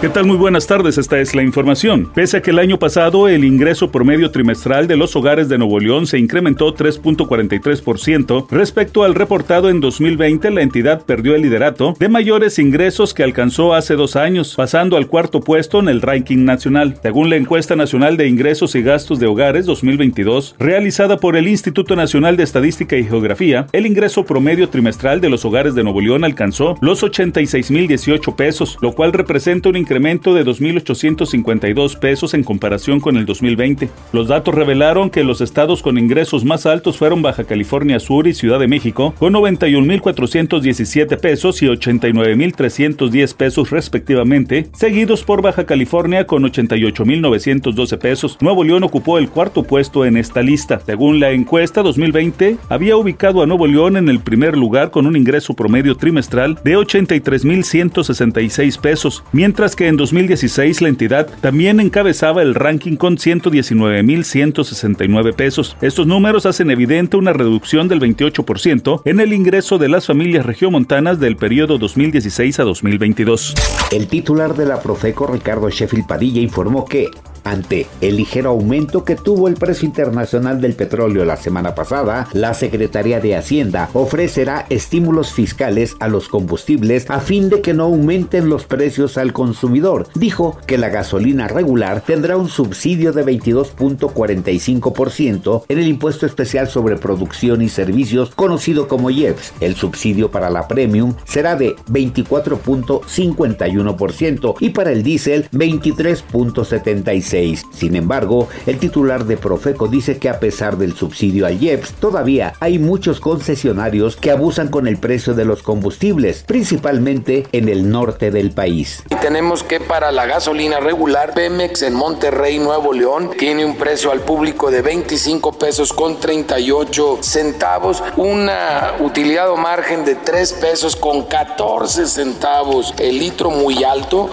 ¿Qué tal? Muy buenas tardes, esta es la información. Pese a que el año pasado el ingreso promedio trimestral de los hogares de Nuevo León se incrementó 3.43% respecto al reportado en 2020, la entidad perdió el liderato de mayores ingresos que alcanzó hace dos años, pasando al cuarto puesto en el ranking nacional. Según la encuesta nacional de ingresos y gastos de hogares 2022, realizada por el Instituto Nacional de Estadística y Geografía, el ingreso promedio trimestral de los hogares de Nuevo León alcanzó los 86.018 pesos, lo cual representa un incremento de 2.852 pesos en comparación con el 2020. Los datos revelaron que los estados con ingresos más altos fueron Baja California Sur y Ciudad de México, con 91.417 pesos y 89.310 pesos respectivamente, seguidos por Baja California con 88.912 pesos. Nuevo León ocupó el cuarto puesto en esta lista. Según la encuesta 2020, había ubicado a Nuevo León en el primer lugar con un ingreso promedio trimestral de 83.166 pesos, mientras que que en 2016 la entidad también encabezaba el ranking con 119.169 pesos. Estos números hacen evidente una reducción del 28% en el ingreso de las familias regiomontanas del periodo 2016 a 2022. El titular de la Profeco, Ricardo Sheffield Padilla, informó que ante el ligero aumento que tuvo el precio internacional del petróleo la semana pasada, la Secretaría de Hacienda ofrecerá estímulos fiscales a los combustibles a fin de que no aumenten los precios al consumidor. Dijo que la gasolina regular tendrá un subsidio de 22.45% en el impuesto especial sobre producción y servicios conocido como IEPS. El subsidio para la premium será de 24.51% y para el diésel 23.76%. Sin embargo, el titular de Profeco dice que a pesar del subsidio al IEPS, todavía hay muchos concesionarios que abusan con el precio de los combustibles, principalmente en el norte del país. Y tenemos que para la gasolina regular, Pemex en Monterrey, Nuevo León, tiene un precio al público de 25 pesos con 38 centavos, una utilidad o margen de 3 pesos con 14 centavos, el litro muy alto.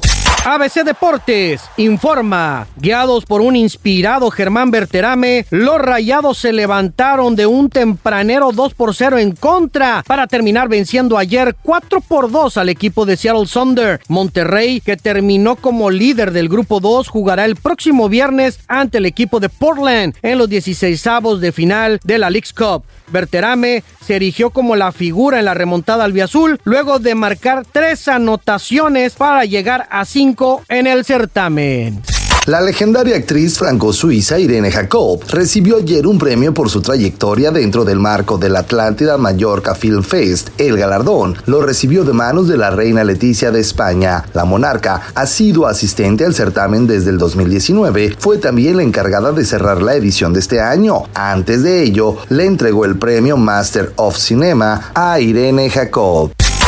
ABC Deportes informa, guiados por un inspirado Germán Berterame, los rayados se levantaron de un tempranero 2 por 0 en contra para terminar venciendo ayer 4 por 2 al equipo de Seattle Thunder. Monterrey, que terminó como líder del grupo 2, jugará el próximo viernes ante el equipo de Portland en los 16avos de final de la League's Cup. Berterame se erigió como la figura en la remontada albiazul luego de marcar tres anotaciones para llegar a cinco en el certamen. La legendaria actriz franco-suiza Irene Jacob recibió ayer un premio por su trayectoria dentro del marco del Atlántida Mallorca Film Fest. El galardón lo recibió de manos de la reina Leticia de España. La monarca ha sido asistente al certamen desde el 2019. Fue también la encargada de cerrar la edición de este año. Antes de ello, le entregó el premio Master of Cinema a Irene Jacob.